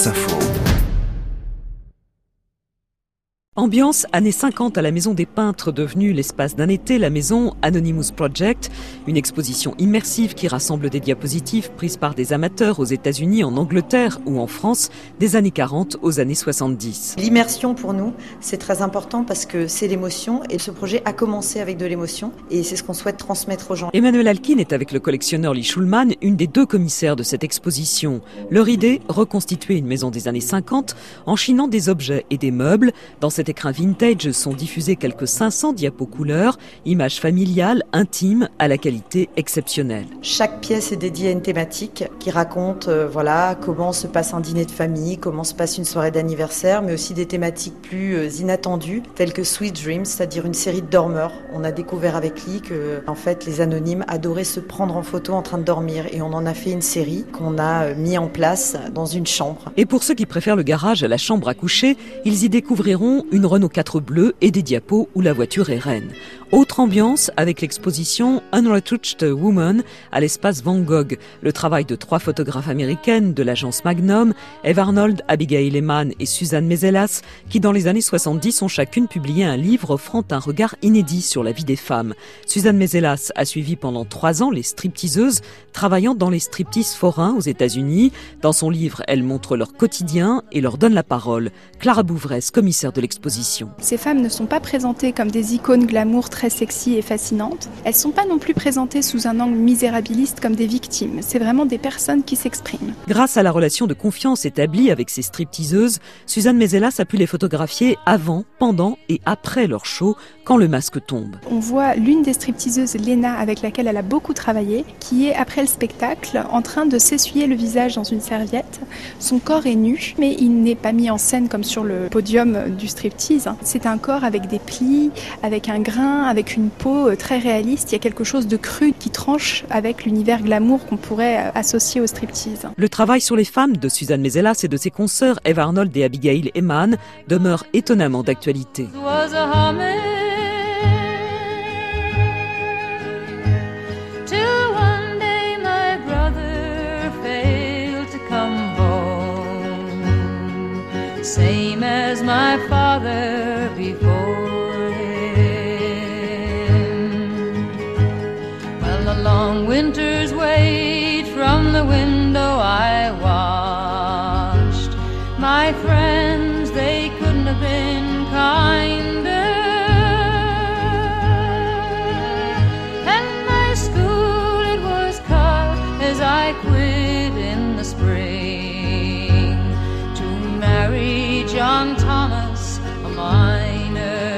France Info. Ambiance années 50 à la Maison des Peintres, devenue l'espace d'un été, la maison Anonymous Project, une exposition immersive qui rassemble des diapositives prises par des amateurs aux États-Unis, en Angleterre ou en France, des années 40 aux années 70. L'immersion pour nous, c'est très important parce que c'est l'émotion et ce projet a commencé avec de l'émotion et c'est ce qu'on souhaite transmettre aux gens. Emmanuel Alkin est avec le collectionneur Lee Schulman, une des deux commissaires de cette exposition. Leur idée, reconstituer une maison des années 50 en chinant des objets et des meubles dans cette écran vintage sont diffusés quelques 500 diapos couleurs, images familiales, intimes, à la qualité exceptionnelle. Chaque pièce est dédiée à une thématique qui raconte euh, voilà comment se passe un dîner de famille, comment se passe une soirée d'anniversaire, mais aussi des thématiques plus euh, inattendues telles que Sweet Dreams, c'est-à-dire une série de dormeurs. On a découvert avec Lee que en fait les anonymes adoraient se prendre en photo en train de dormir et on en a fait une série qu'on a euh, mis en place dans une chambre. Et pour ceux qui préfèrent le garage à la chambre à coucher, ils y découvriront une Renault 4 bleus et des diapos où la voiture est reine. Autre ambiance avec l'exposition Unretouched Woman à l'espace Van Gogh, le travail de trois photographes américaines de l'agence Magnum, Eve Arnold, Abigail Lehman et Suzanne Mezelas, qui dans les années 70 ont chacune publié un livre offrant un regard inédit sur la vie des femmes. Suzanne Mezelas a suivi pendant trois ans les stripteaseuses travaillant dans les striptease forains aux États-Unis. Dans son livre, elle montre leur quotidien et leur donne la parole. Clara Bouvresse, commissaire de l'exposition. Ces femmes ne sont pas présentées comme des icônes glamour très sexy et fascinantes. Elles sont pas non plus présentées sous un angle misérabiliste comme des victimes. C'est vraiment des personnes qui s'expriment. Grâce à la relation de confiance établie avec ces stripteaseuses, Suzanne Mezelas a pu les photographier avant, pendant et après leur show, quand le masque tombe. On voit l'une des stripteaseuses, Lena, avec laquelle elle a beaucoup travaillé, qui est après le spectacle en train de s'essuyer le visage dans une serviette. Son corps est nu, mais il n'est pas mis en scène comme sur le podium du striptease. C'est un corps avec des plis, avec un grain, avec une peau euh, très réaliste. Il y a quelque chose de cru qui tranche avec l'univers glamour qu'on pourrait euh, associer au striptease. Le travail sur les femmes de Suzanne Mezelas et de ses consoeurs Eve Arnold et Abigail Eman demeure étonnamment d'actualité. Till one day my brother failed to come home, same as my father before him. Well, the long winter's wait from the window Miner.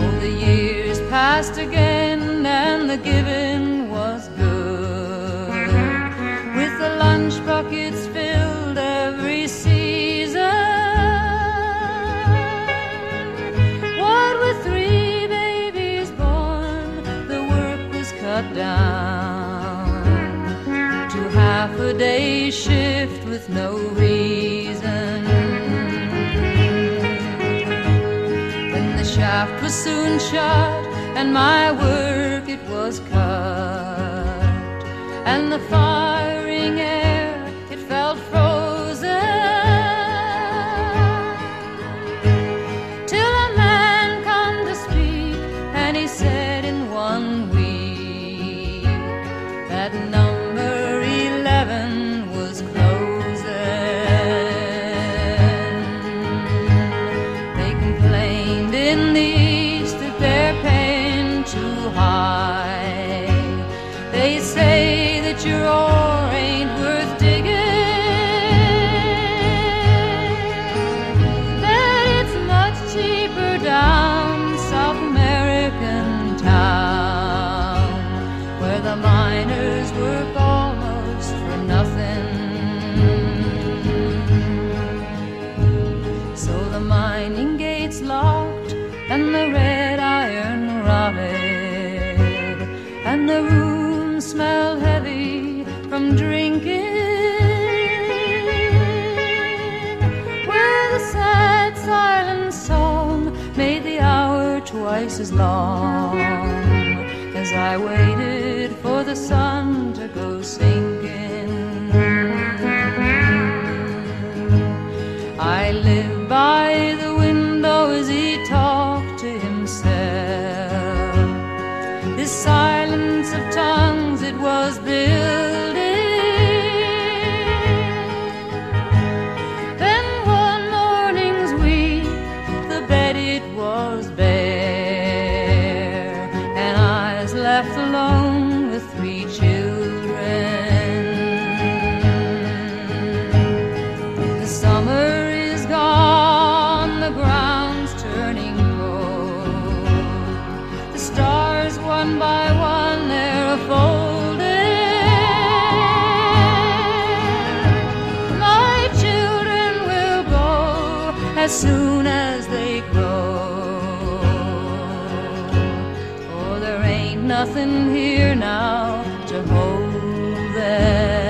Oh, the years passed again, and the giving was good. With the lunch buckets filled every season. What with three babies born, the work was cut down to half a day shift with no reason. Shaft was soon shot, and my work it was cut, and the firing your ain't worth digging. It's much cheaper down South American town where the miners work almost for nothing. So the mining gates locked and the Where the sad silent song made the hour twice as long as I waited for the sun to go sinking. soon as they grow. Oh, there ain't nothing here now to hold them.